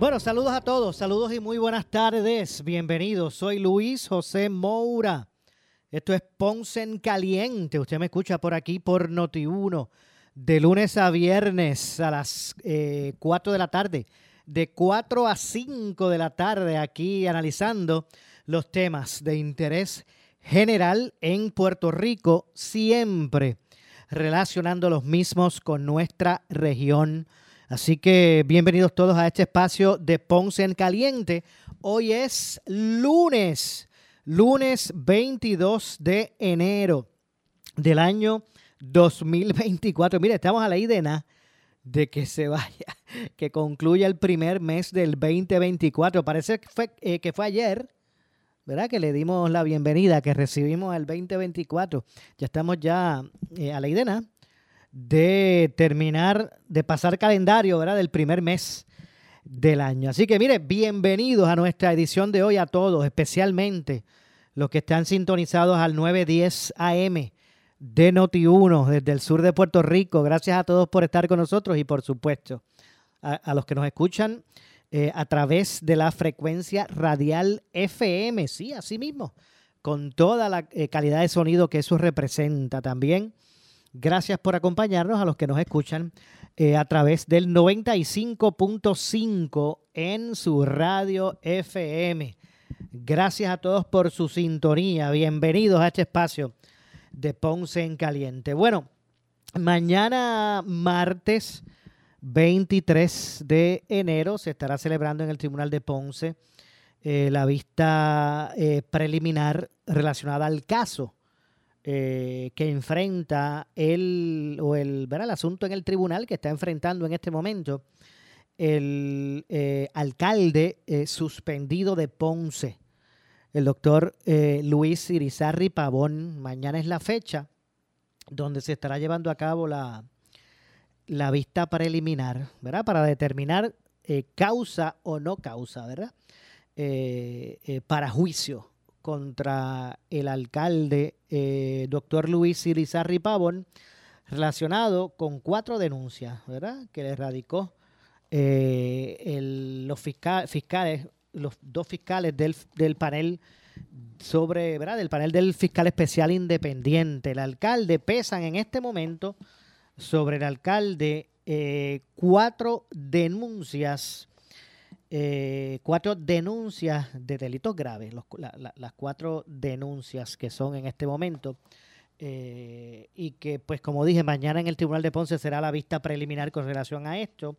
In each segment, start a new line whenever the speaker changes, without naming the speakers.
Bueno, saludos a todos, saludos y muy buenas tardes. Bienvenidos, soy Luis José Moura. Esto es Ponce en Caliente. Usted me escucha por aquí por Noti1 de lunes a viernes a las 4 eh, de la tarde. De 4 a 5 de la tarde aquí analizando los temas de interés general en Puerto Rico, siempre relacionando los mismos con nuestra región Así que bienvenidos todos a este espacio de Ponce en Caliente. Hoy es lunes, lunes 22 de enero del año 2024. Mire, estamos a la idea de que se vaya, que concluya el primer mes del 2024. Parece que fue, eh, que fue ayer, ¿verdad? Que le dimos la bienvenida, que recibimos el 2024. Ya estamos ya eh, a la idea de terminar, de pasar calendario, ¿verdad? Del primer mes del año. Así que mire, bienvenidos a nuestra edición de hoy a todos, especialmente los que están sintonizados al 910 AM de Noti1 desde el sur de Puerto Rico. Gracias a todos por estar con nosotros y por supuesto a, los que nos escuchan eh, a través de la frecuencia radial FM, sí, así mismo, con toda la eh, calidad de sonido que eso representa también Gracias por acompañarnos a los que nos escuchan eh, a través del 95.5 en su radio FM. Gracias a todos por su sintonía. Bienvenidos a este espacio de Ponce en Caliente. Bueno, mañana martes 23 de enero se estará celebrando en el Tribunal de Ponce eh, la vista eh, preliminar relacionada al caso eh, que enfrenta el, o el, el asunto en el tribunal que está enfrentando en este momento el eh, alcalde eh, suspendido de Ponce, el doctor Luis Irizarri Pavón. Mañana es la fecha donde se estará llevando a cabo la, la vista preliminar, ¿verdad? Para determinar causa o no causa, ¿verdad? para juicio contra el alcalde, eh, doctor Luis Irizarri Pavón, relacionado con cuatro denuncias, ¿verdad? Que le radicó eh, los fiscales, los dos fiscales del, panel sobre, ¿verdad? Del panel del fiscal especial independiente. El alcalde pesan en este momento sobre el alcalde eh, cuatro denuncias eh, cuatro denuncias de delitos graves, las cuatro denuncias que son en este momento. Eh, y que, pues como dije, mañana en el Tribunal de Ponce será la vista preliminar con relación a esto.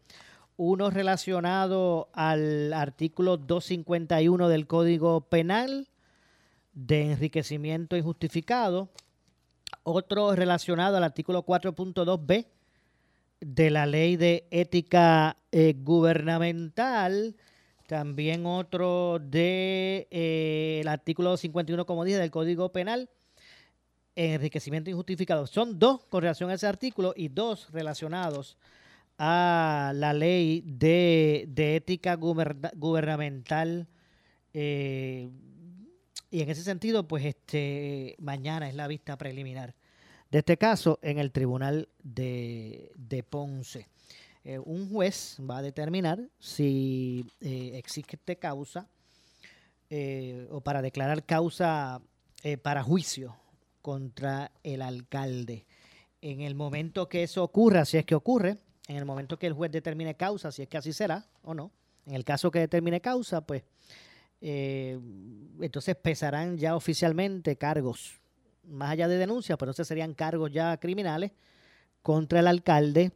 Uno relacionado al artículo 251 del Código Penal de enriquecimiento injustificado. Otro relacionado al artículo 4.2b de la ley de ética eh, gubernamental. También otro de, eh, artículo 51, como dije, del Código Penal, enriquecimiento injustificado. Son dos con relación a ese artículo y dos relacionados a la ley de, ética gubernamental. Eh, y en ese sentido, pues este mañana es la vista preliminar de este caso en el Tribunal de, Ponce. Eh, un juez va a determinar si eh, existe causa eh, o para declarar causa para juicio contra el alcalde. En el momento que eso ocurra, si es que ocurre, en el momento que el juez determine causa, si es que así será o no, en el caso que determine causa, pues entonces pesarán ya oficialmente cargos más allá de denuncias, pero entonces serían cargos ya criminales contra el alcalde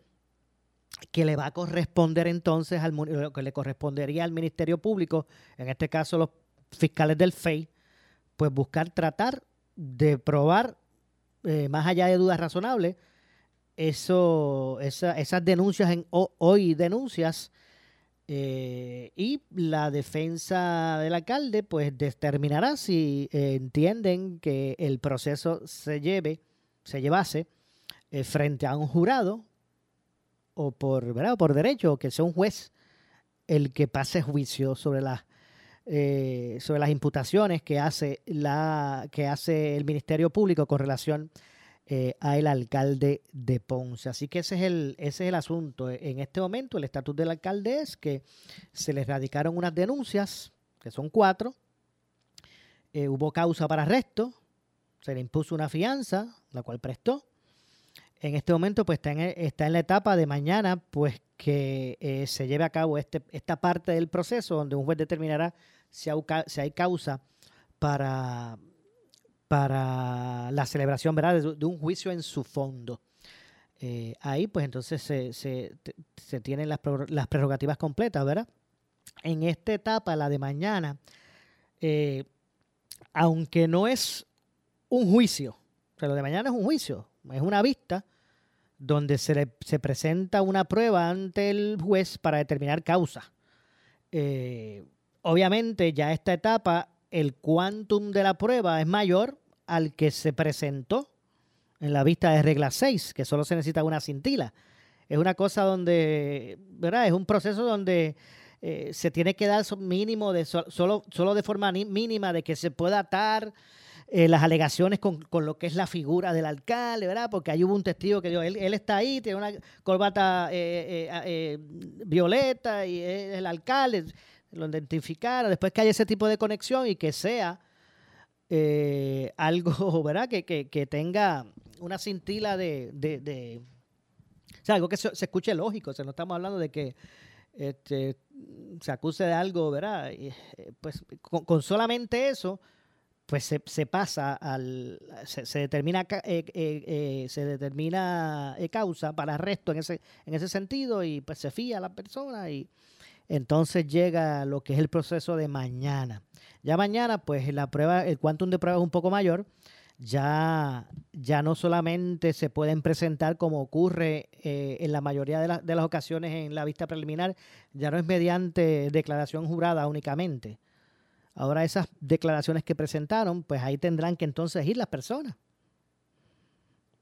que le va a corresponder entonces al que le correspondería al Ministerio Público, en este caso los fiscales del FEI, pues buscar tratar de probar eh, más allá de dudas razonables eso, esas denuncias en hoy denuncias Eh, y la defensa del alcalde pues determinará si eh, entienden que el proceso se lleve, se llevase eh, frente a un jurado o por, ¿verdad? por derecho, o que sea un juez el que pase juicio sobre las sobre las imputaciones que hace la que hace el Ministerio Público con relación eh, al alcalde de Ponce. Así que ese es, el, ese es el asunto. En este momento el estatus del alcalde es que se le radicaron unas denuncias, que son cuatro, eh, hubo causa para arresto, se le impuso una fianza, la cual prestó. En este momento pues está en, está en la etapa de mañana pues que eh, se lleve a cabo este, esta parte del proceso donde un juez determinará si hay causa para para la celebración ¿verdad? De, un juicio en su fondo. Eh, ahí pues entonces se, se, tienen las, prerrogativas completas, ¿verdad? En esta etapa, la de mañana, eh, aunque no es un juicio, o lo de mañana es un juicio, es una vista donde se, se presenta una prueba ante el juez para determinar causa. Eh, obviamente ya esta etapa el quantum de la prueba es mayor al que se presentó en la vista de regla 6, que solo se necesita una cintila. Es una cosa donde, ¿verdad? Es un proceso donde eh, se tiene que dar mínimo de solo, solo de forma mínima de que se pueda atar eh, las alegaciones con, lo que es la figura del alcalde, ¿verdad? Porque ahí hubo un testigo que dijo, él, él está ahí, tiene una corbata eh, violeta y es el alcalde lo identificara, después que haya ese tipo de conexión y que sea eh, algo, ¿verdad? Que, que, tenga una cintila de, de, o sea, algo que se, escuche lógico, o sea, no estamos hablando de que este, se acuse de algo, ¿verdad? Eh, pues con, solamente eso, pues se, pasa al, se, determina, eh, se determina causa para arresto en ese, en ese sentido y pues se fía a la persona y entonces llega lo que es el proceso de mañana. Ya mañana, pues la prueba, el quantum de prueba es un poco mayor. Ya, ya no solamente se pueden presentar como ocurre eh, en la mayoría de, de, las ocasiones en la vista preliminar, ya no es mediante declaración jurada únicamente. Ahora esas declaraciones que presentaron, pues ahí tendrán que entonces ir las personas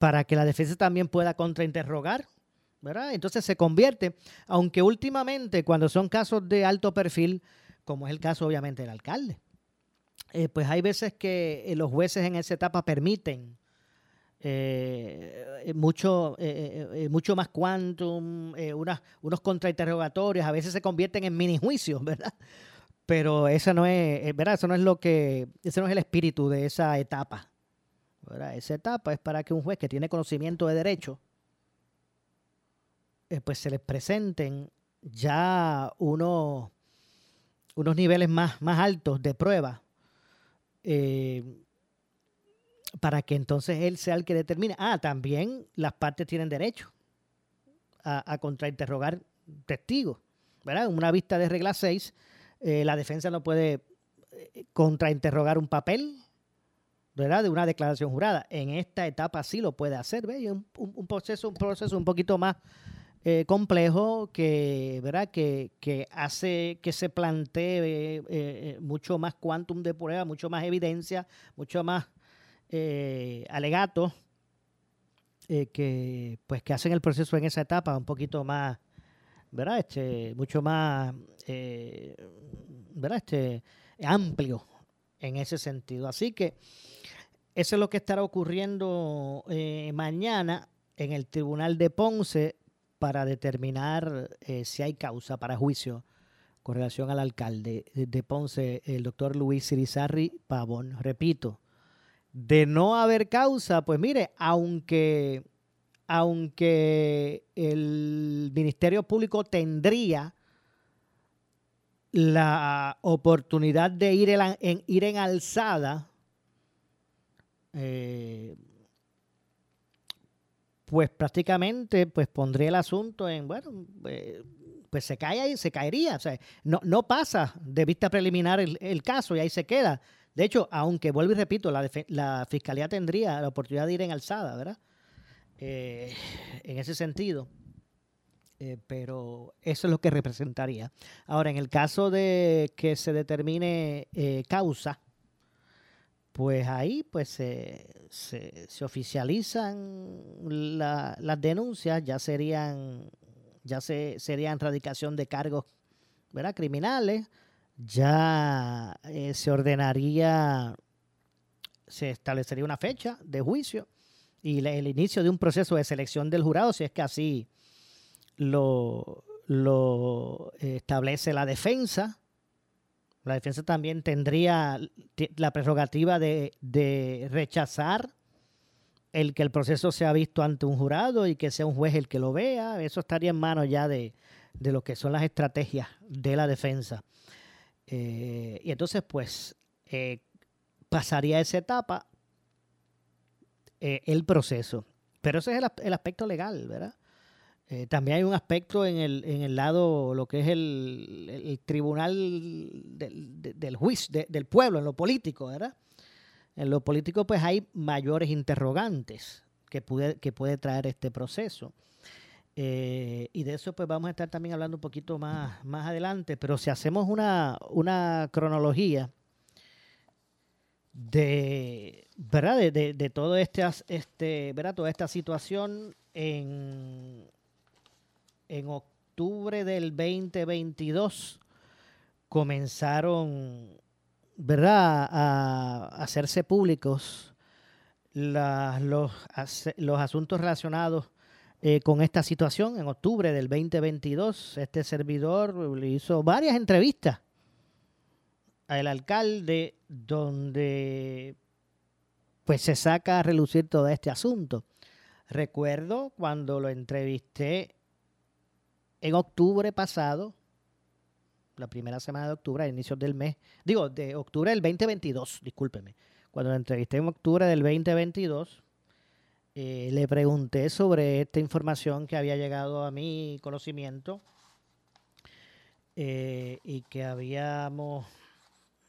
para que la defensa también pueda contrainterrogar entonces se convierte, aunque últimamente cuando son casos de alto perfil, como es el caso obviamente del alcalde, eh, pues hay veces que eh, los jueces en esa etapa permiten eh, mucho, mucho más quantum, unos contrainterrogatorios, a veces se convierten en mini juicios, ¿verdad? Pero esa no es, ¿verdad? Eso no es lo que, ese no es el espíritu de esa etapa. Esa etapa es para que un juez que tiene conocimiento de derecho, eh, pues se les presenten ya unos, unos niveles más, más altos de prueba eh, para que entonces él sea el que determine. Ah, también las partes tienen derecho a, a contrainterrogar testigos. ¿verdad? En una vista de regla 6, eh, la defensa no puede contrainterrogar un papel ¿verdad? de una declaración jurada. En esta etapa sí lo puede hacer. Un, un, proceso, un proceso un poquito más eh, complejo que, ¿verdad? Que, que, hace que se plantee eh, eh, mucho más quantum de prueba, mucho más evidencia, mucho más alegatos que, pues, que hacen el proceso en esa etapa un poquito más, ¿verdad? Este, mucho más, ¿verdad? Este, amplio en ese sentido. Así que eso es lo que estará ocurriendo mañana en el Tribunal de Ponce para determinar eh, si hay causa para juicio con relación al alcalde de Ponce, el doctor Luis Sirizarri Pavón. Repito, de no haber causa, pues mire, aunque, aunque el Ministerio Público tendría la oportunidad de ir en, ir en alzada, eh, pues prácticamente pues pondría el asunto en, bueno, eh, pues se cae ahí, se caería. O sea, no, no pasa de vista preliminar el, caso y ahí se queda. De hecho, aunque vuelvo y repito, la, la fiscalía tendría la oportunidad de ir en alzada, ¿verdad? Eh, en ese sentido. eh, pero eso es lo que representaría. Ahora, en el caso de que se determine eh, causa, pues ahí pues se, se, oficializan las denuncias, ya serían, ya se, serían radicación de cargos ¿verdad? criminales, ya eh, se ordenaría, se establecería una fecha de juicio y el inicio de un proceso de selección del jurado, si es que así lo, lo establece la defensa la defensa también tendría la prerrogativa de, rechazar el que el proceso sea visto ante un jurado y que sea un juez el que lo vea. Eso estaría en manos ya de, lo que son las estrategias de la defensa. Eh, y entonces, pues, eh, pasaría esa etapa eh, el proceso. Pero ese es el, el aspecto legal, ¿verdad? Eh, también hay un aspecto en el, en el lado, lo que es el, tribunal del, juicio, del pueblo, en lo político, ¿verdad? En lo político, pues hay mayores interrogantes que puede, que puede traer este proceso. Eh, y de eso pues vamos a estar también hablando un poquito más, más adelante, pero si hacemos una, una cronología de, ¿verdad? De, de, todo este, este, ¿verdad? toda esta situación en, en octubre del 2022 comenzaron, ¿verdad?, a hacerse públicos los, los, asuntos relacionados eh, con esta situación. En octubre del 2022, este servidor le hizo varias entrevistas al alcalde donde pues se saca a relucir todo este asunto. Recuerdo cuando lo entrevisté en octubre pasado, la primera semana de octubre, a inicios del mes, digo, de octubre del 2022, discúlpeme, cuando la entrevisté en octubre del 2022, eh, le pregunté sobre esta información que había llegado a mi conocimiento eh, y que habíamos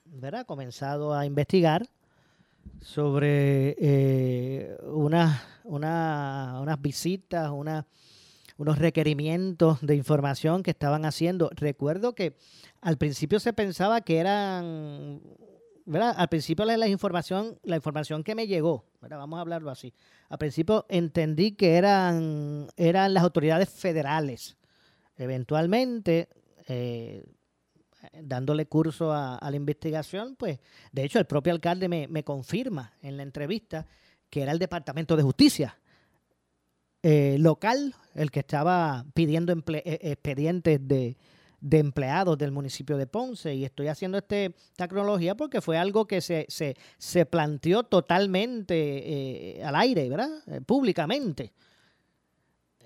¿verdad? comenzado a investigar sobre eh, unas visitas, una, unos requerimientos de información que estaban haciendo. Recuerdo que al principio se pensaba que eran, ¿verdad? Al principio la, información, la información que me llegó, vamos a hablarlo así. Al principio entendí que eran, eran las autoridades federales. Eventualmente, eh, dándole curso a, la investigación, pues de hecho el propio alcalde me, me confirma en la entrevista que era el Departamento de Justicia eh, local, el que estaba pidiendo eh, expedientes de, empleados del municipio de Ponce. Y estoy haciendo este, esta cronología porque fue algo que se, se, planteó totalmente eh, al aire, ¿verdad? públicamente.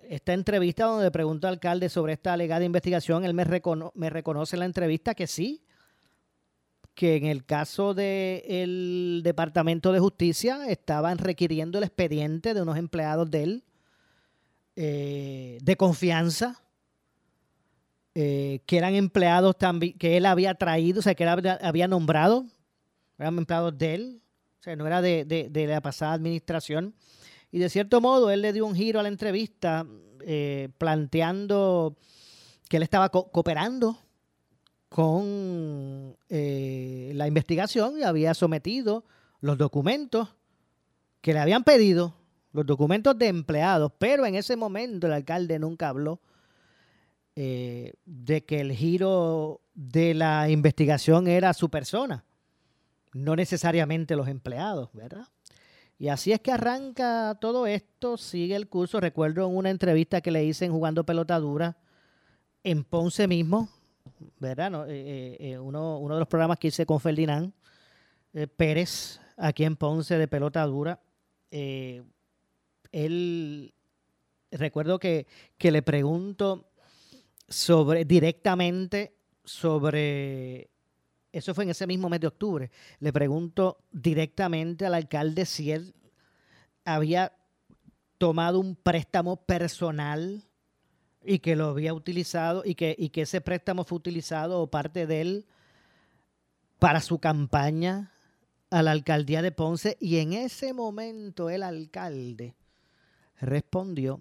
Esta entrevista donde pregunto al alcalde sobre esta alegada investigación, él me, me reconoce en la entrevista que sí, que en el caso del Departamento de Justicia estaban requiriendo el expediente de unos empleados de él eh, de confianza, eh, que eran empleados también, que él había traído, o sea, que él había nombrado, eran empleados de él, o sea, no era de, la pasada administración. Y de cierto modo, él le dio un giro a la entrevista eh, planteando que él estaba cooperando con la investigación y había sometido los documentos que le habían pedido los documentos de empleados, pero en ese momento el alcalde nunca habló eh, de que el giro de la investigación era su persona, no necesariamente los empleados, ¿verdad? Y así es que arranca todo esto, sigue el curso. Recuerdo en una entrevista que le hice en Jugando Pelotadura en Ponce mismo, ¿verdad? Eh, eh, uno, uno, de los programas que hice con Ferdinand Pérez, aquí en Ponce de Pelotadura él, recuerdo que, le pregunto sobre, directamente sobre, eso fue en ese mismo mes de octubre, le pregunto directamente al alcalde si él había tomado un préstamo personal y que lo había utilizado y que, y que ese préstamo fue utilizado o parte de él para su campaña a la alcaldía de Ponce. Y en ese momento el alcalde respondió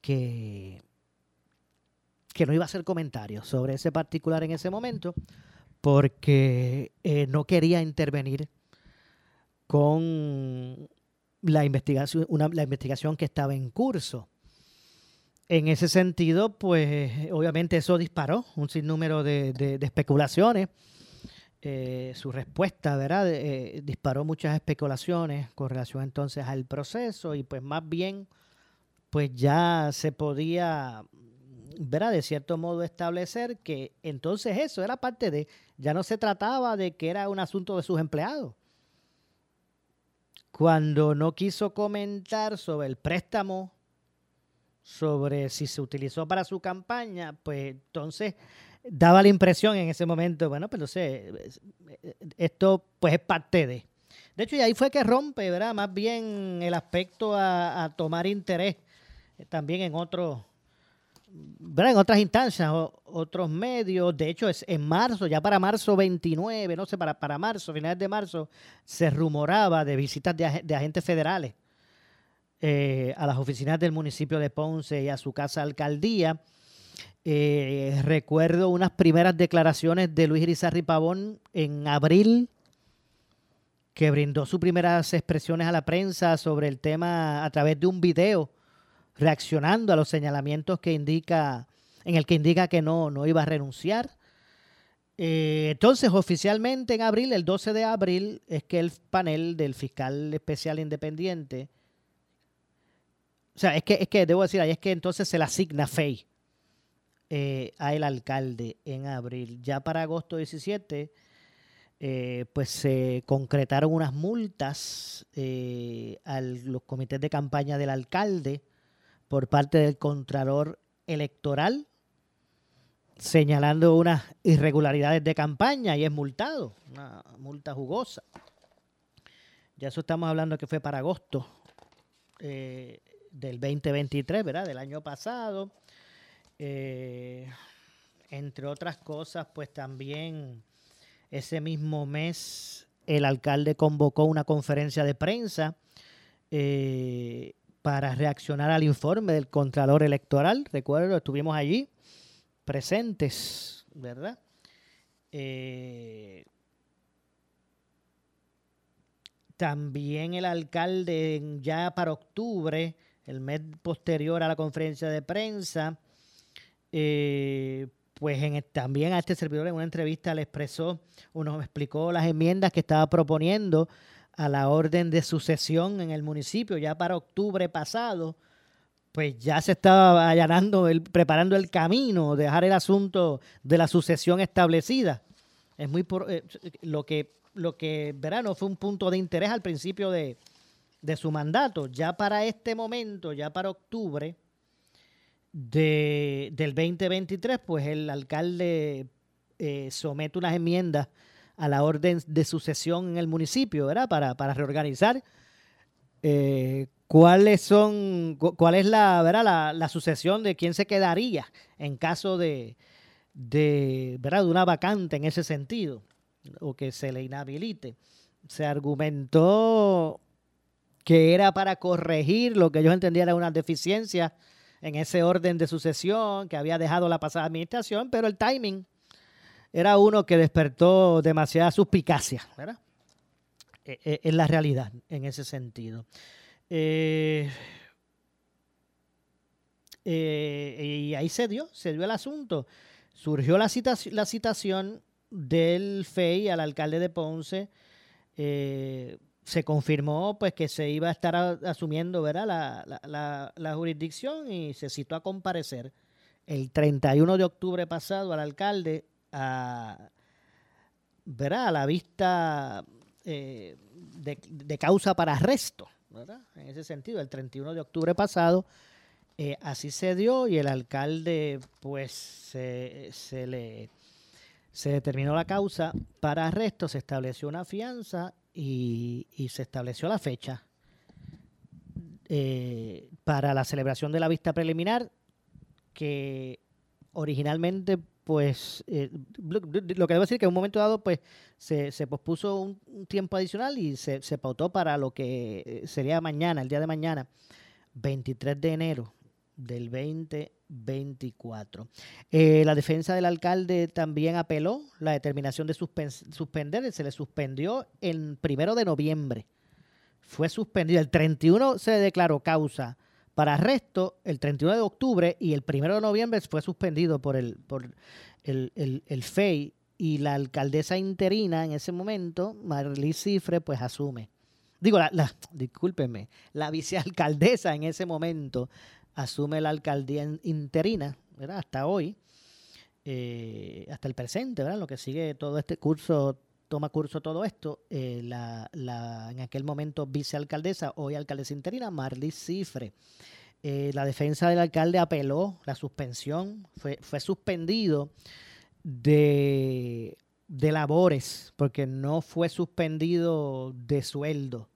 que que no iba a hacer comentarios sobre ese particular en ese momento porque eh, no quería intervenir con la investigación, la investigación que estaba en curso. En ese sentido, pues obviamente eso disparó un sinnúmero de, especulaciones. Eh, su respuesta, ¿verdad? Eh, disparó muchas especulaciones con relación entonces al proceso y pues más bien, pues ya se podía, ¿verdad? De cierto modo establecer que entonces eso era parte de, ya no se trataba de que era un asunto de sus empleados. Cuando no quiso comentar sobre el préstamo sobre si se utilizó para su campaña, pues entonces daba la impresión en ese momento, bueno, pero pues sé, esto pues es parte de. De hecho, y ahí fue que rompe, ¿verdad? Más bien el aspecto a, tomar interés eh, también en otros, ¿verdad? En otras instancias, otros medios. De hecho, es en marzo, ya para marzo 29, no sé, para, para marzo, finales de marzo, se rumoraba de visitas de agentes federales eh, a las oficinas del municipio de Ponce y a su casa alcaldía. Eh, recuerdo unas primeras declaraciones de Luis Irizarri Pavón en abril, que brindó sus primeras expresiones a la prensa sobre el tema a través de un video, reaccionando a los señalamientos que indica, en el que indica que no, no iba a renunciar. Eh, entonces, oficialmente en abril, el 12 de abril, es que el panel del fiscal especial independiente o sea, es que, es que debo decir, ahí es que entonces se le asigna FEI eh, a el alcalde en abril. Ya para agosto 17, eh, pues se concretaron unas multas eh, a los comités de campaña del alcalde por parte del Contralor Electoral, señalando unas irregularidades de campaña y es multado, una multa jugosa. Ya eso estamos hablando que fue para agosto. Eh, del 2023, ¿verdad? Del año pasado. Eh, entre otras cosas, pues también ese mismo mes el alcalde convocó una conferencia de prensa eh, para reaccionar al informe del Contralor Electoral. Recuerdo, estuvimos allí presentes, ¿verdad? Eh, también el alcalde ya para octubre el mes posterior a la conferencia de prensa, eh, pues en también a este servidor en una entrevista le expresó, uno explicó las enmiendas que estaba proponiendo a la orden de sucesión en el municipio ya para octubre pasado, pues ya se estaba allanando, el, preparando el camino, dejar el asunto de la sucesión establecida. Es muy eh, lo que lo que verano fue un punto de interés al principio de, de su mandato. Ya para este momento, ya para octubre de, del 2023, pues el alcalde eh, somete unas enmiendas a la orden de sucesión en el municipio, ¿verdad? Para, para reorganizar eh, cuáles son, cuál es la, ¿verdad? La, sucesión de quién se quedaría en caso de, de, ¿verdad? de una vacante en ese sentido, o que se le inhabilite. Se argumentó que era para corregir lo que ellos entendían era una deficiencia en ese orden de sucesión que había dejado la pasada administración, pero el timing era uno que despertó demasiada suspicacia, ¿verdad? E, e, es la realidad en ese sentido. Eh, eh, y ahí se dio, se dio el asunto. Surgió la, citación, la citación del FEI al alcalde de Ponce. Se confirmó pues que se iba a estar asumiendo ¿verdad? La, jurisdicción y se citó a comparecer el 31 de octubre pasado al alcalde a, ¿verdad? a la vista eh, de, causa para arresto. En ese sentido, el 31 de octubre pasado eh, así se dio y el alcalde pues se, se le se determinó la causa para arresto, se estableció una fianza y, se estableció la fecha eh, para la celebración de la vista preliminar que originalmente pues eh, lo que debo decir que en un momento dado pues se, pospuso un, tiempo adicional y se, se, pautó para lo que sería mañana, el día de mañana, 23 de enero del 2024. Eh, la defensa del alcalde también apeló la determinación de suspender, se le suspendió el primero de noviembre. Fue suspendido. El 31 se declaró causa para arresto, el 31 de octubre y el primero de noviembre fue suspendido por el, por el, el, FEI y la alcaldesa interina en ese momento, Marlí Cifre, pues asume. Digo, la, discúlpenme, la vicealcaldesa en ese momento asume la alcaldía interina, ¿verdad? Hasta hoy, eh, hasta el presente, ¿verdad? Lo que sigue todo este curso, toma curso todo esto, eh, la, la, en aquel momento vicealcaldesa, hoy alcaldesa interina, Marley Cifre. Eh, la defensa del alcalde apeló la suspensión, fue, fue suspendido de, de labores, porque no fue suspendido de sueldo.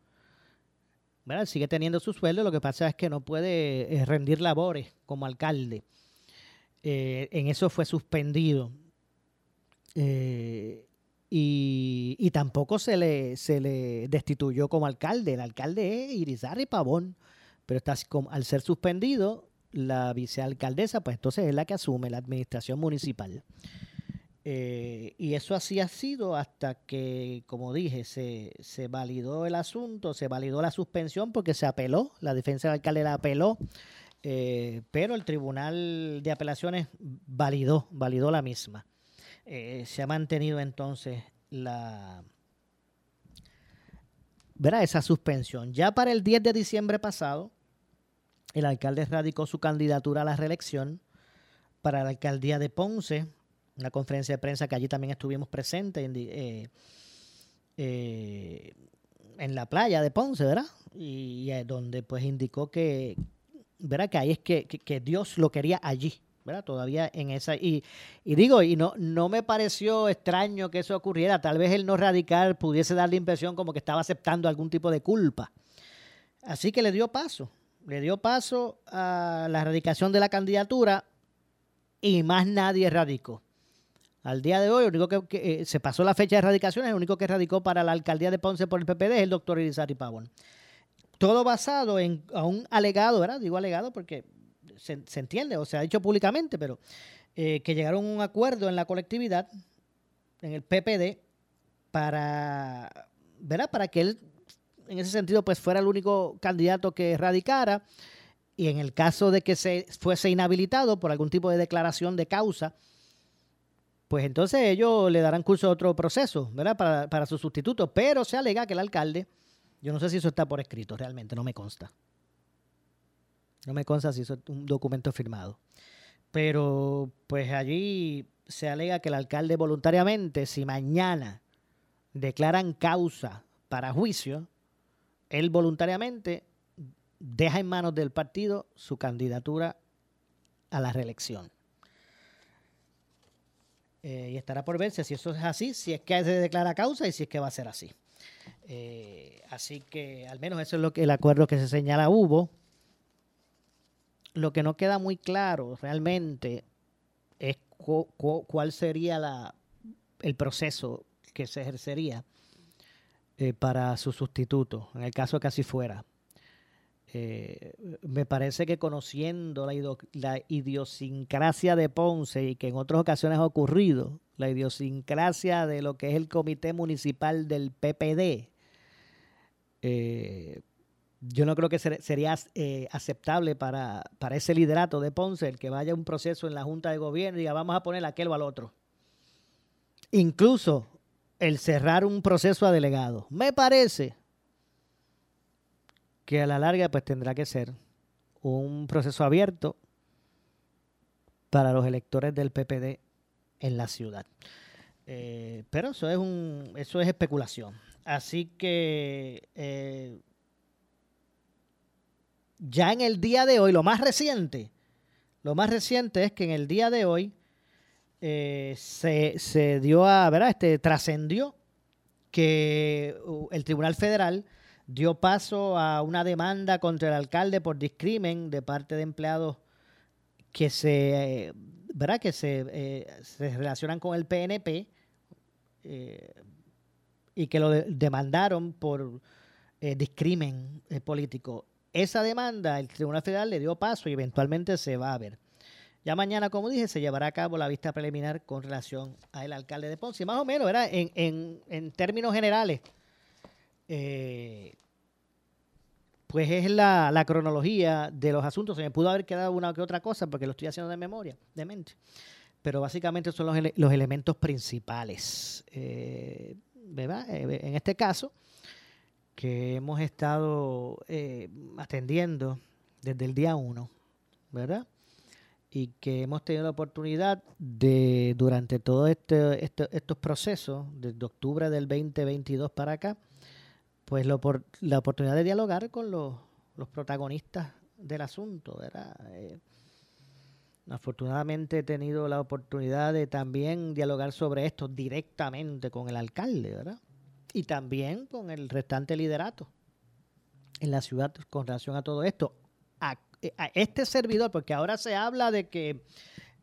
Sigue teniendo su sueldo, lo que pasa es que no puede eh, rendir labores como alcalde. Eh, en eso fue suspendido. Eh, y, tampoco se le, se le destituyó como alcalde. El alcalde es Irizarry Pavón, pero está, al ser suspendido, la vicealcaldesa, pues entonces es la que asume la administración municipal. Eh, y eso así ha sido hasta que, como dije, se, se, validó el asunto, se validó la suspensión porque se apeló, la defensa del alcalde la apeló, eh, pero el Tribunal de Apelaciones validó, validó la misma. Eh, se ha mantenido entonces la, ¿verdad? esa suspensión. Ya para el 10 de diciembre pasado, el alcalde radicó su candidatura a la reelección para la alcaldía de Ponce una conferencia de prensa que allí también estuvimos presentes en, eh, eh, la playa de Ponce, ¿verdad? Y, donde pues indicó que, ¿verdad? Que ahí es que, que, Dios lo quería allí, ¿verdad? Todavía en esa... Y, digo, y no, no me pareció extraño que eso ocurriera. Tal vez el no radical pudiese dar la impresión como que estaba aceptando algún tipo de culpa. Así que le dio paso, le dio paso a la radicación de la candidatura y más nadie radicó. Al día de hoy, único que, eh, se pasó la fecha de erradicación, el único que radicó para la alcaldía de Ponce por el PPD es el doctor Irizarry Pavón. Todo basado en un alegado, ¿verdad? Digo alegado porque se, entiende o se ha dicho públicamente, pero eh, que llegaron a un acuerdo en la colectividad, en el PPD, para, ¿verdad? Para que él, en ese sentido, pues fuera el único candidato que radicara. Y en el caso de que se fuese inhabilitado por algún tipo de declaración de causa, pues entonces ellos le darán curso a otro proceso, ¿verdad? Para, para su sustituto. Pero se alega que el alcalde, yo no sé si eso está por escrito, realmente, no me consta. No me consta si eso es un documento firmado. Pero pues allí se alega que el alcalde voluntariamente, si mañana declaran causa para juicio, él voluntariamente deja en manos del partido su candidatura a la reelección. Eh, y estará por verse si eso es así, si es que se declara causa y si es que va a ser así. Eh, así que al menos eso es lo que el acuerdo que se señala hubo. Lo que no queda muy claro realmente es cuál sería la, el proceso que se ejercería eh, para su sustituto, en el caso que así fuera. Eh, me parece que conociendo la, idiosincrasia de Ponce y que en otras ocasiones ha ocurrido, la idiosincrasia de lo que es el comité municipal del PPD, eh, yo no creo que sería eh, aceptable para, para, ese liderato de Ponce el que vaya un proceso en la Junta de Gobierno y diga vamos a poner aquel o al otro. Incluso el cerrar un proceso a delegado. Me parece que a la larga pues tendrá que ser un proceso abierto para los electores del PPD en la ciudad. Eh, pero eso es un eso es especulación. Así que eh, ya en el día de hoy, lo más reciente, lo más reciente es que en el día de hoy eh, se, se, dio a, ¿verdad? Este, trascendió que uh, el Tribunal Federal dio paso a una demanda contra el alcalde por discrimen de parte de empleados que se, ¿verdad? Que se, eh, relacionan con el PNP eh, y que lo demandaron por eh, discrimen político. esa demanda el Tribunal Federal le dio paso y eventualmente se va a ver. Ya mañana, como dije, se llevará a cabo la vista preliminar con relación al alcalde de Ponce. Más o menos, ¿verdad? En, términos generales, eh, pues es la, cronología de los asuntos. Se me pudo haber quedado una que otra cosa porque lo estoy haciendo de memoria, de mente. Pero básicamente son los, elementos principales. Eh, ¿verdad? Eh, en este caso, que hemos estado atendiendo desde el día 1, ¿verdad? y que hemos tenido la oportunidad de, durante todos este, este, estos procesos, desde octubre del 2022 para acá, pues lo, la oportunidad de dialogar con los, protagonistas del asunto, ¿verdad? Eh, afortunadamente he tenido la oportunidad de también dialogar sobre esto directamente con el alcalde, ¿verdad? Y también con el restante liderato en la ciudad con relación a todo esto. Eh, a este servidor, porque ahora se habla de que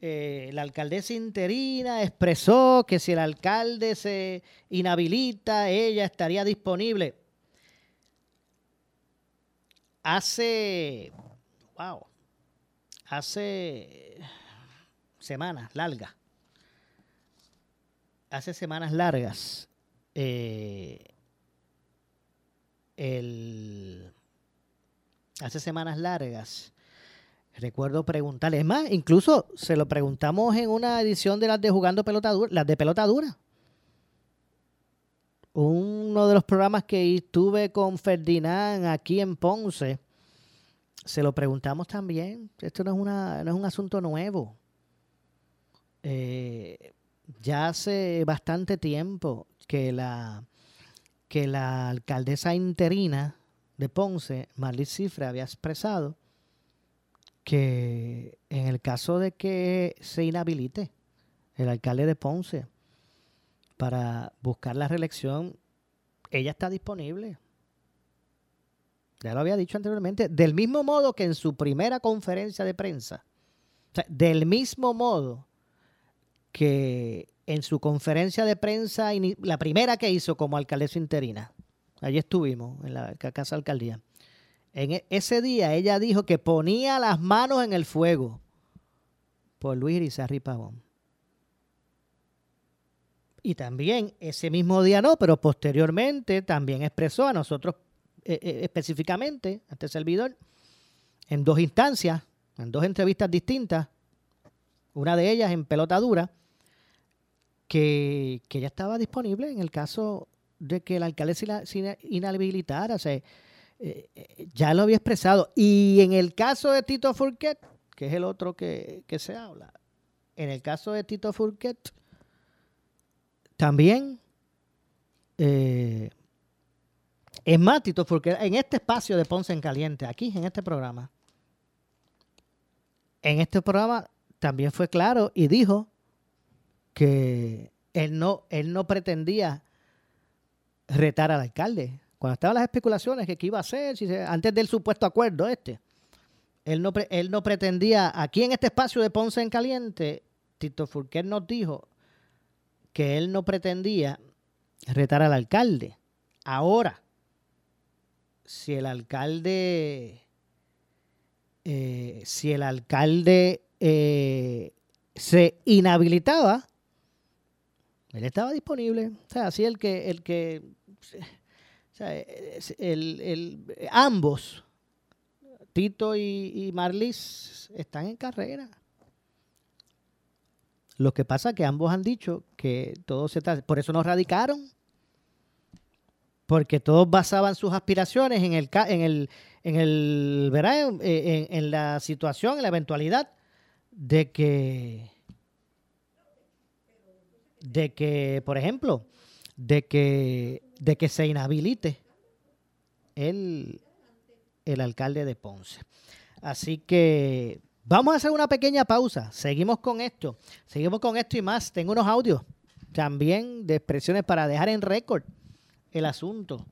eh, la alcaldesa interina expresó que si el alcalde se inhabilita, ella estaría disponible. Hace, wow, hace semanas largas, hace semanas largas, eh, el hace semanas largas, recuerdo preguntarle, es más, incluso se lo preguntamos en una edición de las de Jugando Pelota Dura, las de Pelota Dura. Uno de los programas que tuve con Ferdinand aquí en Ponce, se lo preguntamos también. Esto no es, una, no es un asunto nuevo. Eh, ya hace bastante tiempo que la, que la alcaldesa interina de Ponce, Marlis Cifra, había expresado que en el caso de que se inhabilite el alcalde de Ponce para buscar la reelección, ella está disponible. Ya lo había dicho anteriormente, del mismo modo que en su primera conferencia de prensa, del mismo modo que en su conferencia de prensa, la primera que hizo como alcaldesa interina, Allí estuvimos, en la casa alcaldía. En e, ese día ella dijo que ponía las manos en el fuego por Luis Irizarry Pavón. Y también ese mismo día no, pero posteriormente también expresó a nosotros eh, eh, específicamente, a este servidor, en dos instancias, en dos entrevistas distintas, una de ellas en pelota dura, que, que ella estaba disponible en el caso de que el alcalde se inhabilitara. Eh, ya lo había expresado. Y en el caso de Tito Furquet, que es el otro que, se habla, en el caso de Tito Furquet, también eh, es más, Tito Furquet, en este espacio de Ponce en Caliente, aquí en este programa, en este programa también fue claro y dijo que él no, él no pretendía retar al alcalde. Cuando estaban las especulaciones que qué iba a hacer, antes del supuesto acuerdo este, él no, él no pretendía, aquí en este espacio de Ponce en Caliente, Tito Furquer nos dijo que él no pretendía retar al alcalde. Ahora, si el alcalde, eh, si el alcalde eh, se inhabilitaba, él estaba disponible. O sea, así el que, el que, o sea, el, ambos, Tito y, Marlis, están en carrera. Lo que pasa es que ambos han dicho que todo se está, por eso nos radicaron, porque todos basaban sus aspiraciones en el, en el, en el, ¿verdad? en la situación, en la eventualidad de que de que, por ejemplo, de que, de que se inhabilite el, el alcalde de Ponce. Así que vamos a hacer una pequeña pausa. Seguimos con esto. Seguimos con esto y más. Tengo unos audios también de expresiones para dejar en récord el asunto.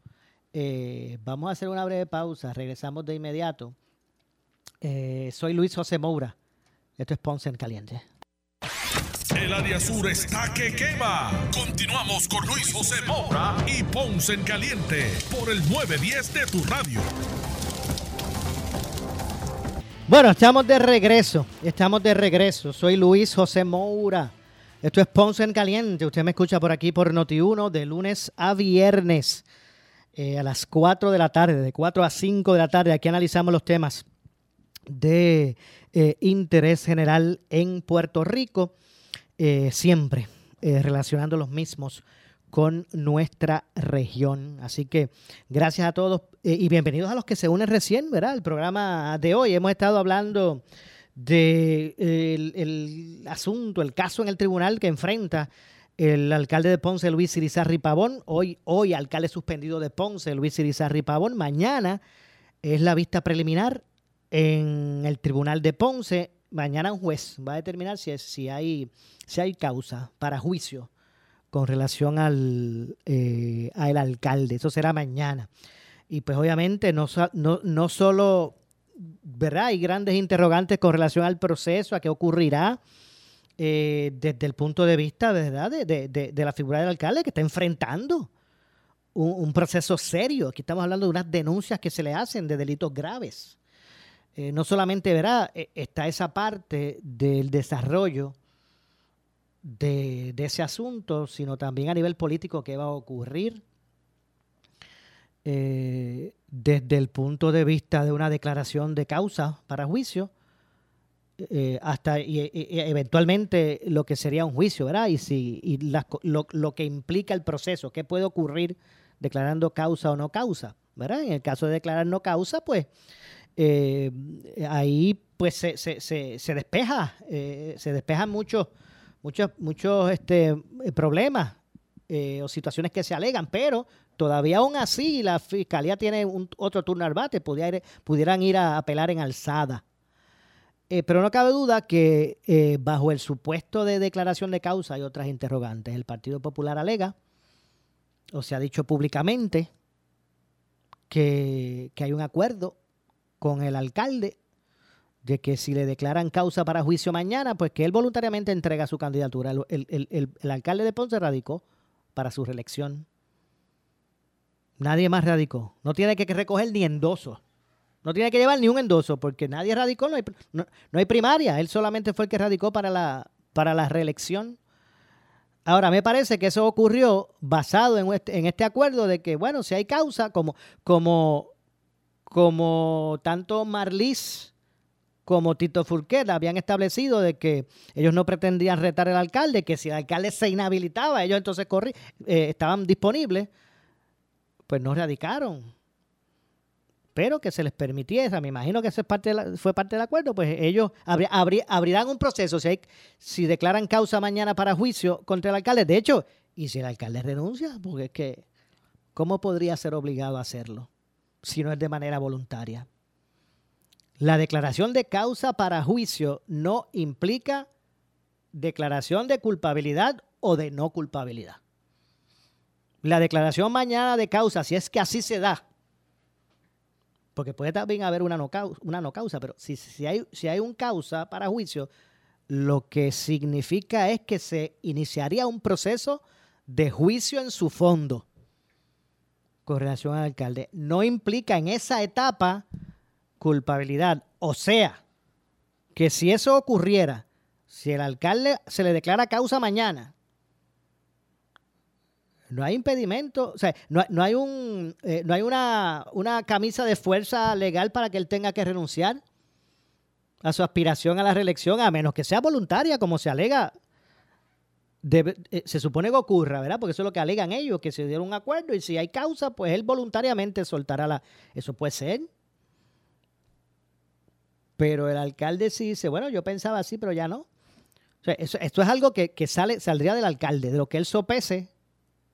Eh, vamos a hacer una breve pausa. Regresamos de inmediato. Eh, soy Luis José Moura. Esto es Ponce en Caliente.
El área sur está que quema. Continuamos con Luis José Moura y Ponce en Caliente por el 910 de tu radio.
Bueno, estamos de regreso, estamos de regreso. Soy Luis José Moura. Esto es Ponce en Caliente. Usted me escucha por aquí por Noti1 de lunes a viernes eh, a las 4 de la tarde, de 4 a 5 de la tarde. Aquí analizamos los temas de eh, interés general en Puerto Rico, eh, siempre relacionando los mismos con nuestra región. Así que gracias a todos y bienvenidos a los que se unen recién, ¿verdad? El programa de hoy hemos estado hablando de el, asunto, el caso en el tribunal que enfrenta el alcalde de Ponce, Luis Irizarri Pavón. Hoy, hoy alcalde suspendido de Ponce, Luis Irizarri Pavón. Mañana es la vista preliminar en el tribunal de Ponce. Mañana un juez va a determinar si, hay, si hay causa para juicio con relación al, eh, alcalde. Eso será mañana. Y pues obviamente no, no, no solo, ¿verdad? Hay grandes interrogantes con relación al proceso, a qué ocurrirá eh, desde el punto de vista, ¿verdad? De, de, la figura del alcalde que está enfrentando un, proceso serio. Aquí estamos hablando de unas denuncias que se le hacen de delitos graves. Eh, no solamente, ¿verdad? E, está esa parte del desarrollo de, ese asunto, sino también a nivel político qué va a ocurrir eh, desde el punto de vista de una declaración de causa para juicio. Eh, hasta y, eventualmente lo que sería un juicio, ¿verdad? Y, si, y lo, lo, que implica el proceso, qué puede ocurrir declarando causa o no causa, ¿verdad? En el caso de declarar no causa, pues eh, ahí pues se, se, se, se despeja, se despejan muchos muchos, muchos este, eh, problemas eh, o situaciones que se alegan, pero todavía aún así la fiscalía tiene un, otro turno al bate, pudieran ir a apelar en alzada. Eh, pero no cabe duda que bajo el supuesto de declaración de causa hay otras interrogantes. El Partido Popular alega, o se ha dicho públicamente, que, que hay un acuerdo con el alcalde de que si le declaran causa para juicio mañana, pues que él voluntariamente entrega su candidatura. El, alcalde de Ponce radicó para su reelección. Nadie más radicó. No tiene que recoger ni endoso. No tiene que llevar ni un endoso porque nadie radicó, no hay, no, hay primaria. Él solamente fue el que radicó para la, para la reelección. Ahora, me parece que eso ocurrió basado en este, en este acuerdo de que, bueno, si hay causa, como, como, como tanto Marlis como Tito Furquet habían establecido de que ellos no pretendían retar al alcalde, que si el alcalde se inhabilitaba, ellos entonces corri eh, estaban disponibles, pues no radicaron. Pero que se les permitiera, me imagino que eso parte fue parte del acuerdo, pues ellos abrirán un proceso si, hay, si declaran causa mañana para juicio contra el alcalde. De hecho, y si el alcalde renuncia, porque es que, ¿cómo podría ser obligado a hacerlo si no es de manera voluntaria? La declaración de causa para juicio no implica declaración de culpabilidad o de no culpabilidad. La declaración mañana de causa, si es que así se da, porque puede también haber una no causa, pero si, si, hay, si hay un causa para juicio, lo que significa es que se iniciaría un proceso de juicio en su fondo con relación al alcalde. No implica en esa etapa culpabilidad. O sea, que si eso ocurriera, si el alcalde se le declara causa mañana, no hay impedimento, o sea, no, hay, un, eh, no hay una, una camisa de fuerza legal para que él tenga que renunciar a su aspiración a la reelección, a menos que sea voluntaria, como se alega. Eh, se supone que ocurra, ¿verdad? Porque eso es lo que alegan ellos, que se dieron un acuerdo y si hay causa, pues él voluntariamente soltará la... Eso puede ser. Pero el alcalde sí dice, bueno, yo pensaba así, pero ya no. esto es algo que, sale, saldría del alcalde, de lo que él sopese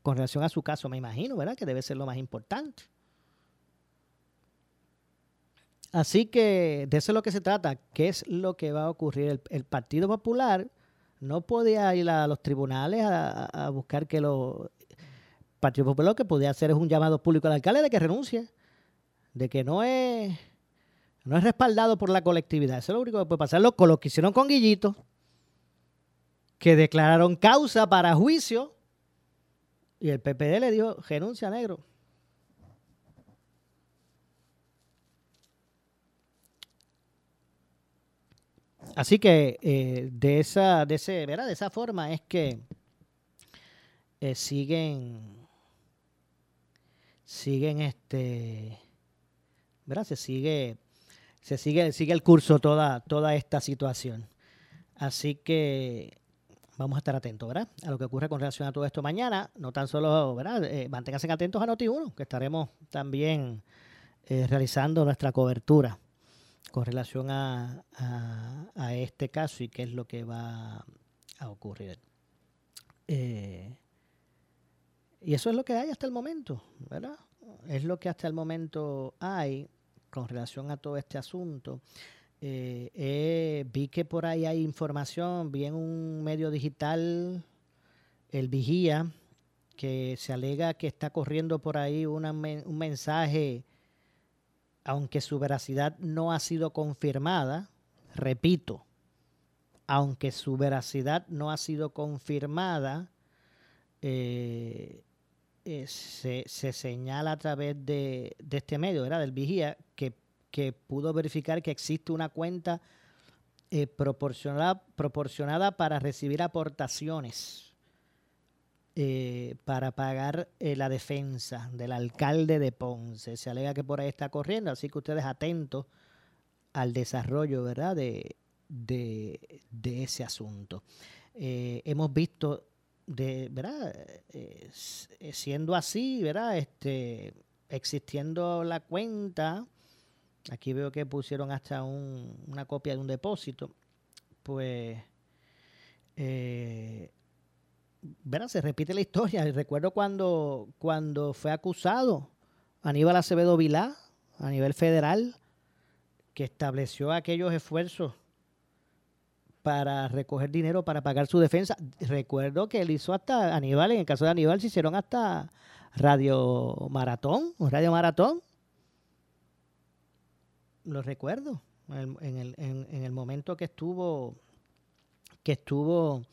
con relación a su caso, me imagino, ¿verdad? Que debe ser lo más importante. Así que de eso es lo que se trata. ¿Qué es lo que va a ocurrir? El, Partido Popular no podía ir a los tribunales a, buscar que lo... El Partido Popular lo que podía hacer es un llamado público al alcalde de que renuncie, de que no es no es respaldado por la colectividad. Eso es lo único que puede pasar. con lo que hicieron con Guillito, que declararon causa para juicio y el PPD le dijo renuncia negro. así que eh, de esa, de ese, ¿verdad? De esa forma es que eh, siguen, siguen este, ¿verdad? Se sigue, se sigue, sigue el curso toda, toda esta situación. Así que vamos a estar atentos, ¿verdad? A lo que ocurre con relación a todo esto mañana. No tan solo, ¿verdad? Eh, manténganse atentos a Noti1, que estaremos también eh, realizando nuestra cobertura con relación a, a, este caso y qué es lo que va a ocurrir. Eh, y eso es lo que hay hasta el momento, ¿verdad? Es lo que hasta el momento hay con relación a todo este asunto. Eh, eh, vi que por ahí hay información, vi en un medio digital, el Vigía, que se alega que está corriendo por ahí un mensaje, aunque su veracidad no ha sido confirmada, repito, aunque su veracidad no ha sido confirmada, eh, se, señala a través de, de este medio, ¿verdad? del Vigía, que pudo verificar que existe una cuenta eh, proporcionada, proporcionada para recibir aportaciones eh, para pagar eh, la defensa del alcalde de Ponce. Se alega que por ahí está corriendo, así que ustedes atentos al desarrollo ¿verdad? De, ese asunto. hemos visto de, ¿verdad? siendo así, ¿verdad? Este, existiendo la cuenta Aquí veo que pusieron hasta una copia de un depósito. Pues, eh, se repite la historia. Recuerdo cuando, cuando fue acusado Aníbal Acevedo Vilá a nivel federal, que estableció aquellos esfuerzos para recoger dinero para pagar su defensa. Recuerdo que él hizo hasta Aníbal, en el caso de Aníbal se hicieron hasta radio maratón, radio maratón lo recuerdo, en el, en, el momento que estuvo, que estuvo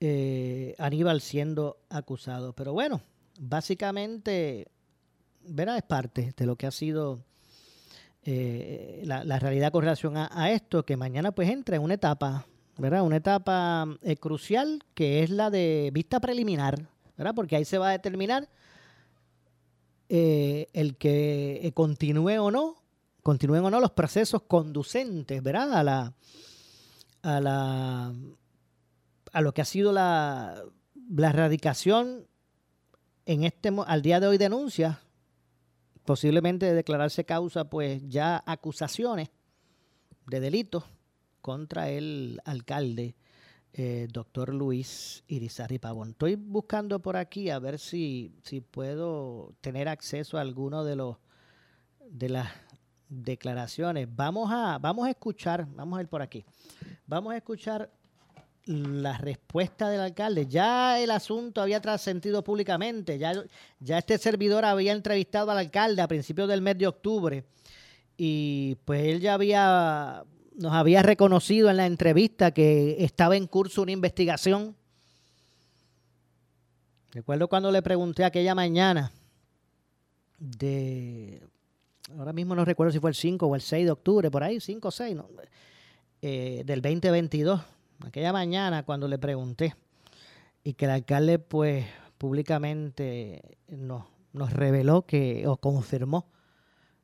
eh, Aníbal siendo acusado. Pero bueno, básicamente, verá, es parte de lo que ha sido eh, la, realidad con relación a, esto, que mañana pues entra en una etapa, ¿verdad? Una etapa eh, crucial que es la de vista preliminar, ¿verdad? Porque ahí se va a determinar el que continúe o no continúen o no los procesos conducentes, ¿verdad? A la, a la, a lo que ha sido la, la erradicación en este, al día de hoy denuncia, posiblemente de declararse causa, pues ya acusaciones de delitos contra el alcalde, eh, doctor Luis Irizarry Pavón. Estoy buscando por aquí a ver si, si puedo tener acceso a alguno de los de las declaraciones. Vamos a, vamos a escuchar, vamos a ir por aquí. Vamos a escuchar la respuesta del alcalde. Ya el asunto había trascendido públicamente, ya, ya este servidor había entrevistado al alcalde a principios del mes de octubre y pues él ya había, nos había reconocido en la entrevista que estaba en curso una investigación. Recuerdo cuando le pregunté aquella mañana de ahora mismo no recuerdo si fue el 5 o el 6 de octubre, por ahí, 5 o 6, eh, del 2022, aquella mañana cuando le pregunté, y que el alcalde pues públicamente nos, nos reveló que, o confirmó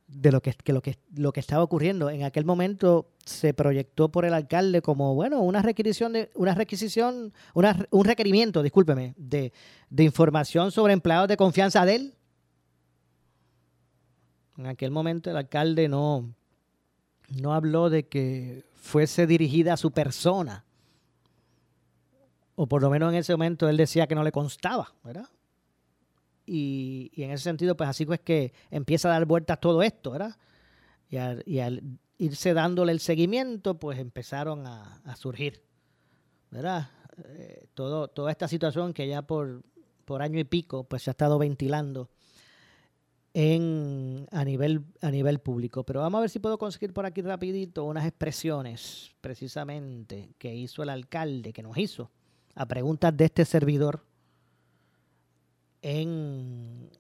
de lo que, lo que lo que estaba ocurriendo. En aquel momento se proyectó por el alcalde como, bueno, una requisición, de, una requisición, una, un requerimiento, discúlpeme, de, de información sobre empleados de confianza de él en aquel momento el alcalde no, no habló de que fuese dirigida a su persona. O por lo menos en ese momento él decía que no le constaba, ¿verdad? Y, en ese sentido, pues así es que empieza a dar vueltas todo esto, ¿verdad? Y al, irse dándole el seguimiento, pues empezaron a, surgir, ¿verdad? Eh, todo, toda esta situación que ya por, por año y pico, pues se ha estado ventilando en, a, nivel, a nivel público. Pero vamos a ver si puedo conseguir por aquí rapidito unas expresiones precisamente que hizo el alcalde, que nos hizo, a preguntas de este servidor en,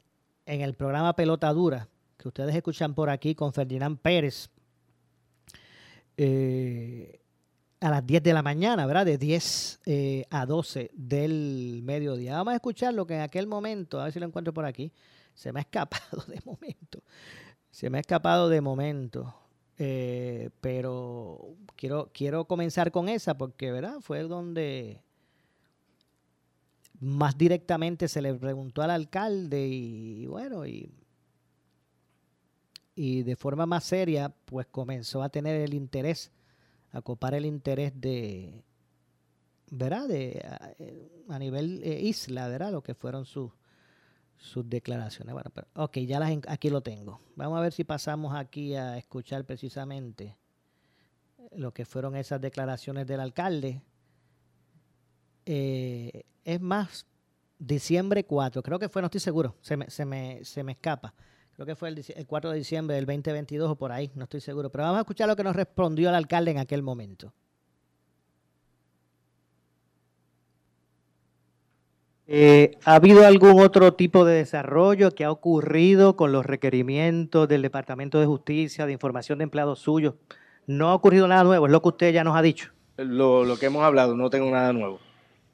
en el programa Pelota Dura, que ustedes escuchan por aquí con Ferdinand Pérez. Eh, a las 10 de la mañana, ¿verdad? De 10 eh, a 12 del mediodía. Vamos a escuchar lo que en aquel momento, a ver si lo encuentro por aquí, se me ha escapado de momento. Se me ha escapado de momento. Eh, pero quiero, quiero comenzar con esa porque, ¿verdad? Fue donde más directamente se le preguntó al alcalde y, bueno, y, y de forma más seria, pues comenzó a tener el interés a copar el interés de, ¿verdad? De, a, nivel eh, isla, ¿verdad? Lo que fueron sus, sus declaraciones. Bueno, pero, ok, ya las, aquí lo tengo. Vamos a ver si pasamos aquí a escuchar precisamente lo que fueron esas declaraciones del alcalde. Eh, es más, diciembre 4, creo que fue, no estoy seguro, se me, se me, se me escapa. Creo que fue el, 4 de diciembre del 2022 o por ahí, no estoy seguro. Pero vamos a escuchar lo que nos respondió el alcalde en aquel momento. Eh, ¿Ha habido algún otro tipo de desarrollo que ha ocurrido con los requerimientos del Departamento de Justicia, de información de empleados suyos? No ha ocurrido nada nuevo, es lo que usted ya nos ha dicho.
Lo, lo que hemos hablado, no tengo nada nuevo.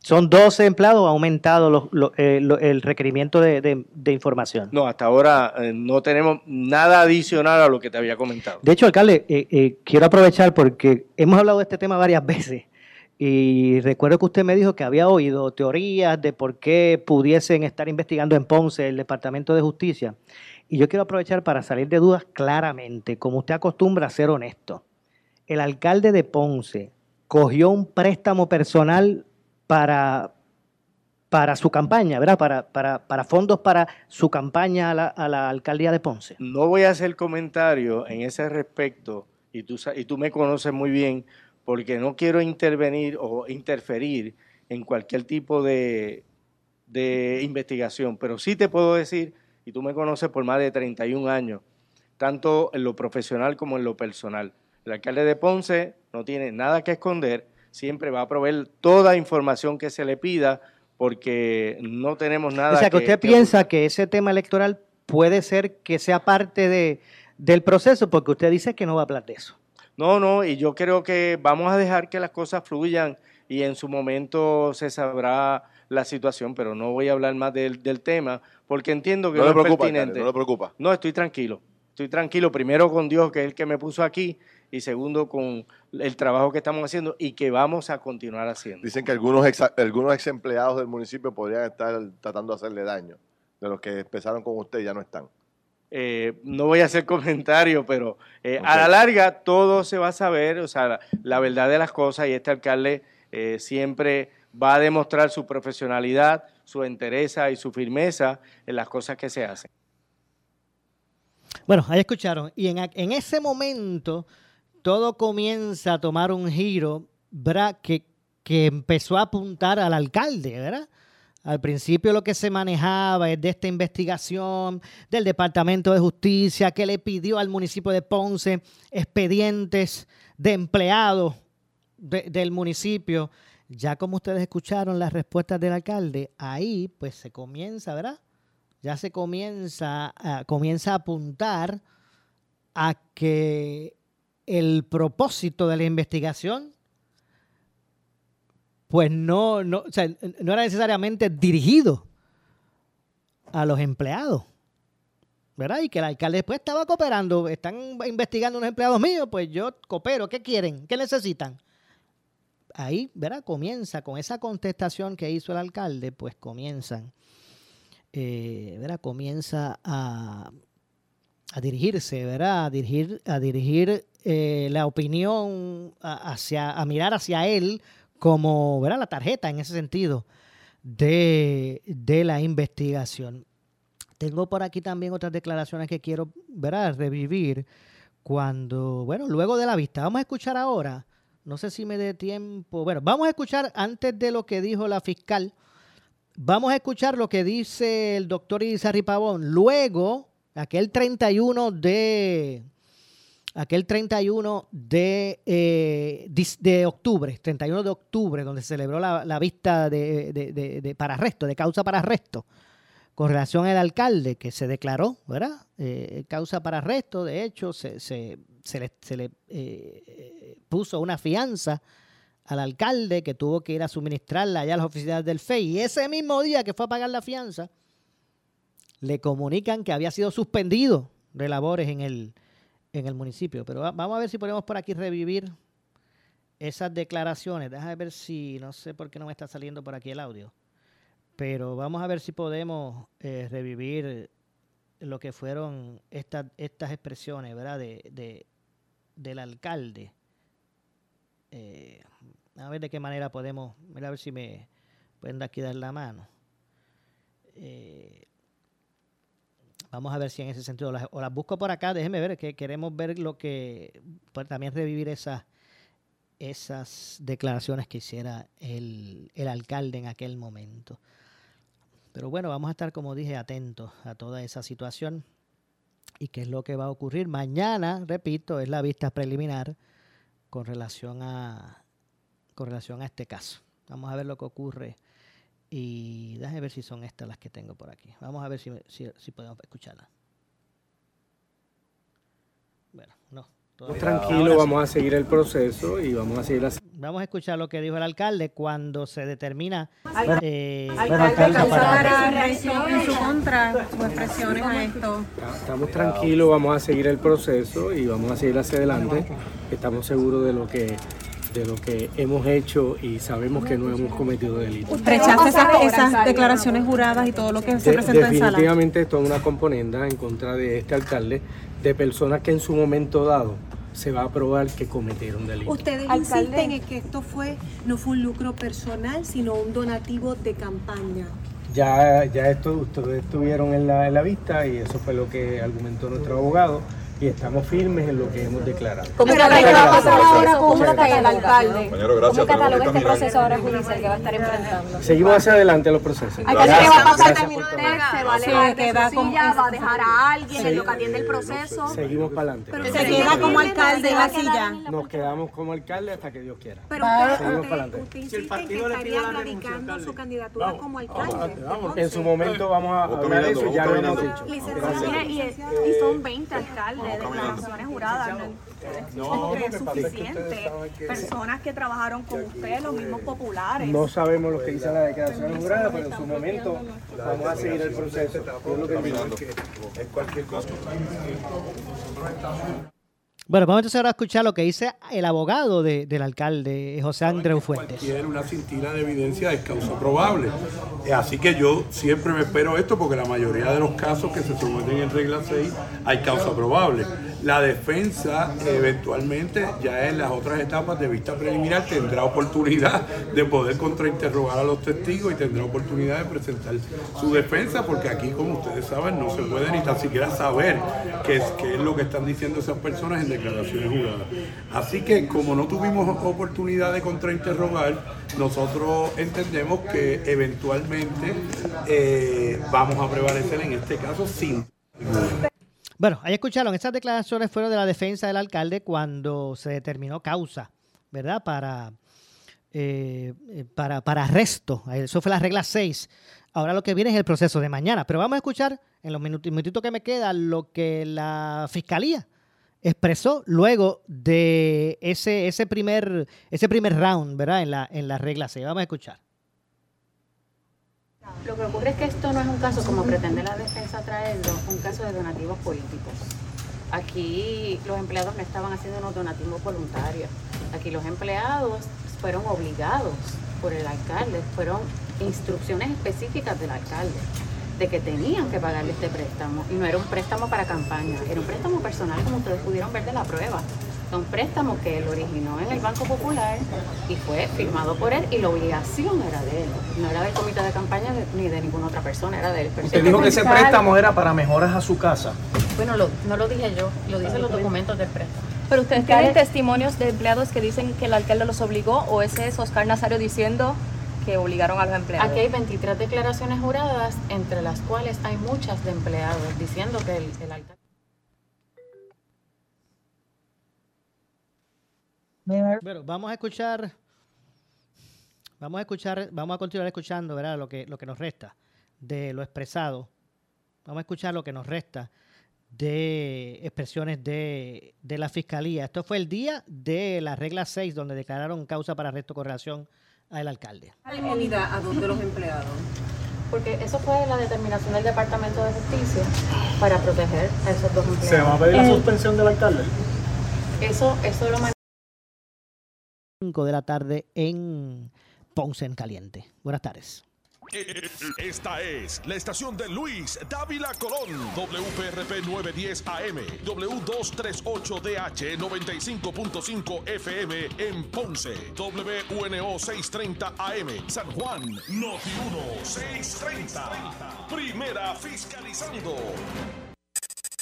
¿Son 12 empleados o ha aumentado eh, el requerimiento de, información?
No, hasta ahora eh, no tenemos nada adicional a lo que te había comentado.
De hecho, alcalde, eh, quiero aprovechar porque hemos hablado de este tema varias veces y recuerdo que usted me dijo que había oído teorías de por qué pudiesen estar investigando en Ponce el Departamento de Justicia. Y yo quiero aprovechar para salir de dudas claramente, como usted acostumbra a ser honesto. El alcalde de Ponce cogió un préstamo personal para, para su campaña, ¿verdad? Para, para, para fondos para su campaña a la, a la, alcaldía de Ponce.
No voy a hacer comentario en ese respecto, y tú, y tú me conoces muy bien, porque no quiero intervenir o interferir en cualquier tipo de, de investigación, pero sí te puedo decir, y tú me conoces por más de 31 años, tanto en lo profesional como en lo personal. El alcalde de Ponce no tiene nada que esconder, siempre va a proveer toda información que se le pida porque no tenemos nada.
O sea, que, usted piensa que ese tema electoral puede ser que sea parte de, del proceso porque usted dice que no va a hablar de eso.
No, no, y yo creo que vamos a dejar que las cosas fluyan y en su momento se sabrá la situación, pero no voy a hablar más del, tema porque entiendo que
no, no es pertinente. no le preocupa.
No, estoy tranquilo. Estoy tranquilo, primero con Dios, que es el que me puso aquí, y segundo con el trabajo que estamos haciendo y que vamos a continuar haciendo.
Dicen que algunos ex, algunos ex empleados del municipio podrían estar tratando de hacerle daño, de los que empezaron con usted ya no están.
Eh, no voy a hacer comentarios, pero eh, a la larga todo se va a saber, o sea, la, verdad de las cosas y este alcalde eh, siempre va a demostrar su profesionalidad, su entereza y su firmeza en las cosas que se hacen.
Bueno, ahí escucharon. Y en, en ese momento todo comienza a tomar un giro, ¿verdad? Que, que empezó a apuntar al alcalde, ¿verdad? Al principio lo que se manejaba es de esta investigación del Departamento de Justicia que le pidió al municipio de Ponce expedientes de empleados del municipio. Ya como ustedes escucharon las respuestas del alcalde, ahí pues se comienza, ¿verdad? Ya se comienza, comienza a apuntar a que el propósito de la investigación, pues no, no, no era necesariamente dirigido a los empleados. ¿verdad? Y que el alcalde después estaba cooperando, están investigando unos empleados míos, pues yo coopero, ¿qué quieren? ¿Qué necesitan? Ahí, ¿verdad? Comienza con esa contestación que hizo el alcalde, pues comienzan, eh, ¿verdad? Comienza a, a dirigirse, ¿verdad? A dirigir, a dirigir eh, la opinión hacia, a mirar hacia él como, ¿verdad? La tarjeta en ese sentido de, la investigación. Tengo por aquí también otras declaraciones que quiero, ¿verdad? Revivir cuando, bueno, luego de la vista. Vamos a escuchar ahora, no sé si me dé tiempo, bueno, vamos a escuchar antes de lo que dijo la fiscal, vamos a escuchar lo que dice el doctor Izarri Pavón. Luego aquel 31 de aquel 31 de, eh, de, octubre, 31 de octubre, donde se celebró la, vista de, de, para arresto, de causa para arresto, con relación al alcalde que se declaró, ¿verdad? Eh, causa para arresto, de hecho, se, se, se le, se le eh, puso una fianza al alcalde que tuvo que ir a suministrarla allá a las oficinas del FEI. Y ese mismo día que fue a pagar la fianza, le comunican que había sido suspendido de labores en el, en el municipio. Pero vamos a ver si podemos por aquí revivir esas declaraciones. Déjame ver si, no sé por qué no me está saliendo por aquí el audio, pero vamos a ver si podemos eh, revivir lo que fueron estas, estas expresiones, ¿verdad? De, del alcalde. Eh, a ver de qué manera podemos, a ver si me pueden aquí dar la mano. Eh, vamos a ver si en ese sentido, o las busco por acá, déjenme ver, que queremos ver lo que, pues, también revivir esas esas declaraciones que hiciera el, el, alcalde en aquel momento. Pero bueno, vamos a estar, como dije, atentos a toda esa situación y qué es lo que va a ocurrir. Mañana, repito, es la vista preliminar con relación a, con relación a este caso. Vamos a ver lo que ocurre y déjame ver si son estas las que tengo por aquí. Vamos a ver si, si, si podemos escucharlas. Bueno, no.
Tranquilo, vamos a seguir el proceso y vamos a seguir.
Vamos a escuchar lo que dijo el alcalde cuando se determina.
Eh, en su contra sus expresiones a esto.
Estamos tranquilos, vamos a seguir el proceso y vamos a seguir hacia adelante. Estamos seguros de lo que de lo que hemos hecho y sabemos que no hemos cometido delito.
¿Rechaza esas, declaraciones juradas y todo lo que se presentó
en sala? Definitivamente esto es una componenda en contra de este alcalde de personas que en su momento dado se va a probar que cometieron delito.
Ustedes insisten en que esto fue no fue un lucro personal, sino un donativo de campaña.
Ya, ya esto ustedes estuvieron en la, en la vista y eso fue lo que argumentó nuestro abogado y estamos firmes en lo que hemos declarado.
¿Cómo cataloga ¿Cómo el alcalde? ¿Cómo cataloga este proceso ahora judicial que va a estar enfrentando?
Seguimos hacia adelante los procesos.
Hay que va a pasar ¿Se va a dejar de ¿Va a dejar a alguien en lo que atiende el proceso?
Seguimos para adelante.
Pero se queda como alcalde en la silla.
Nos quedamos como alcalde hasta que Dios quiera.
Pero seguimos para adelante. Si el partido le pide radicando su candidatura como alcalde.
En su momento vamos a hablar de eso, ya lo hemos dicho.
Y son 20 alcaldes de declaraciones juradas. No, es suficiente. Personas que trabajaron con usted, los mismos populares.
No sabemos lo que dice la declaración jurada, pero en su momento vamos a seguir el proceso. Es cualquier cosa.
Bueno, vamos entonces ahora a escuchar lo que dice el abogado de, del alcalde, José Andreu Fuentes.
Cualquier una cintila de evidencia es causa probable. Eh, así que yo siempre me espero esto porque la mayoría de los casos que se someten en regla 6 hay causa probable. La defensa eventualmente ya en las otras etapas de vista preliminar tendrá oportunidad de poder contrainterrogar a los testigos y tendrá oportunidad de presentar su defensa porque aquí como ustedes saben no se puede ni tan siquiera saber qué es, qué es lo que están diciendo esas personas en declaraciones juradas. Así que como no tuvimos oportunidad de contrainterrogar, nosotros entendemos que eventualmente eh, vamos a prevalecer en este caso sin...
Bueno, ahí escucharon, estas declaraciones fueron de la defensa del alcalde cuando se determinó causa, ¿verdad? Para, eh, para, para arresto. Eso fue la regla 6. Ahora lo que viene es el proceso de mañana. Pero vamos a escuchar en los minutitos que me quedan lo que la fiscalía expresó luego de ese, ese, primer, ese primer round, ¿verdad? En la, en la regla 6. Vamos a escuchar.
Lo que ocurre es que esto no es un caso, como pretende la defensa traerlo, un caso de donativos políticos. Aquí los empleados no estaban haciendo unos donativos voluntarios. Aquí los empleados fueron obligados por el alcalde, fueron instrucciones específicas del alcalde de que tenían que pagarle este préstamo. Y no era un préstamo para campaña, era un préstamo personal como ustedes pudieron ver de la prueba un préstamo que él originó en el Banco Popular y fue firmado por él y la obligación era de él, no era del comité de campaña ni de ninguna otra persona, era de él.
Usted dijo que ese préstamo era para mejoras a su casa.
Bueno, no lo dije yo, lo dicen los documentos del préstamo.
Pero ustedes tienen testimonios de empleados que dicen que el alcalde los obligó o ese es Oscar Nazario diciendo que obligaron a los empleados.
Aquí hay 23 declaraciones juradas, entre las cuales hay muchas de empleados diciendo que el alcalde...
Bueno, vamos a escuchar, vamos a escuchar, vamos a continuar escuchando, Lo que, lo que nos resta de lo expresado. Vamos a escuchar lo que nos resta de expresiones de, de la fiscalía. Esto fue el día de la regla 6, donde declararon causa para arresto con relación al alcalde.
a dos de los empleados?
Porque eso fue la determinación del Departamento de Justicia para proteger a esos dos empleados.
¿Se va a pedir la
Eh,
suspensión del alcalde?
Eso, eso lo
5 de la tarde en Ponce en Caliente. Buenas tardes.
Esta es la estación de Luis Dávila Colón, WPRP 910 AM, W238DH 95.5 FM en Ponce, WNO 630 AM, San Juan, Noti 1 630. Primera fiscalizando.